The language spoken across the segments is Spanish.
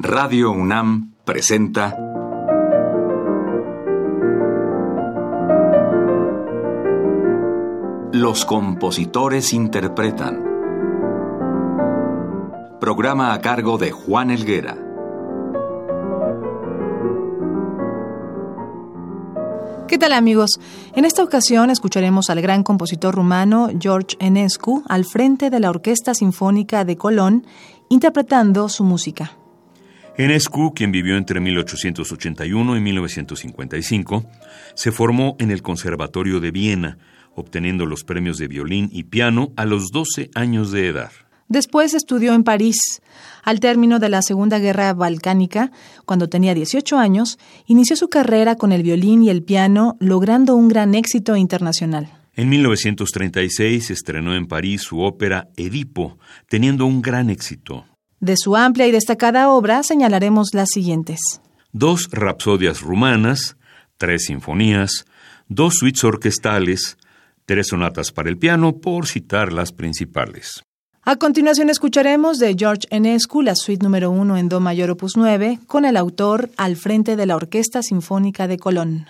Radio UNAM presenta Los compositores interpretan. Programa a cargo de Juan Elguera. ¿Qué tal amigos? En esta ocasión escucharemos al gran compositor rumano George Enescu al frente de la Orquesta Sinfónica de Colón interpretando su música. Enescu, quien vivió entre 1881 y 1955, se formó en el Conservatorio de Viena, obteniendo los premios de violín y piano a los 12 años de edad. Después estudió en París. Al término de la Segunda Guerra Balcánica, cuando tenía 18 años, inició su carrera con el violín y el piano, logrando un gran éxito internacional. En 1936 estrenó en París su ópera Edipo, teniendo un gran éxito. De su amplia y destacada obra señalaremos las siguientes. Dos rapsodias rumanas, tres sinfonías, dos suites orquestales, tres sonatas para el piano, por citar las principales. A continuación escucharemos de George Enescu la suite número 1 en Do mayor opus 9 con el autor al frente de la Orquesta Sinfónica de Colón.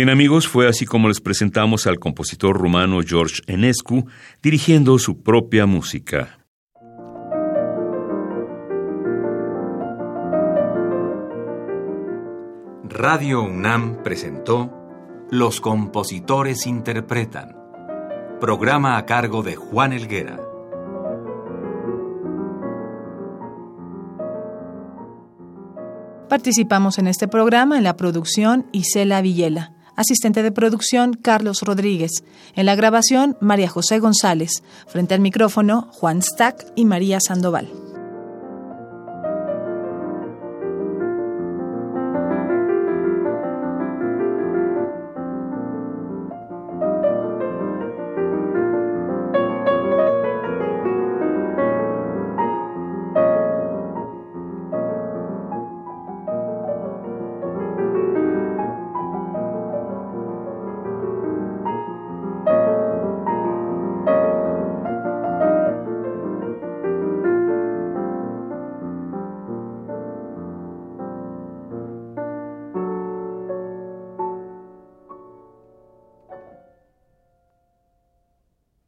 Bien amigos, fue así como les presentamos al compositor rumano George Enescu dirigiendo su propia música. Radio UNAM presentó Los compositores interpretan, programa a cargo de Juan Elguera. Participamos en este programa en la producción Isela Villela. Asistente de producción, Carlos Rodríguez. En la grabación, María José González. Frente al micrófono, Juan Stack y María Sandoval.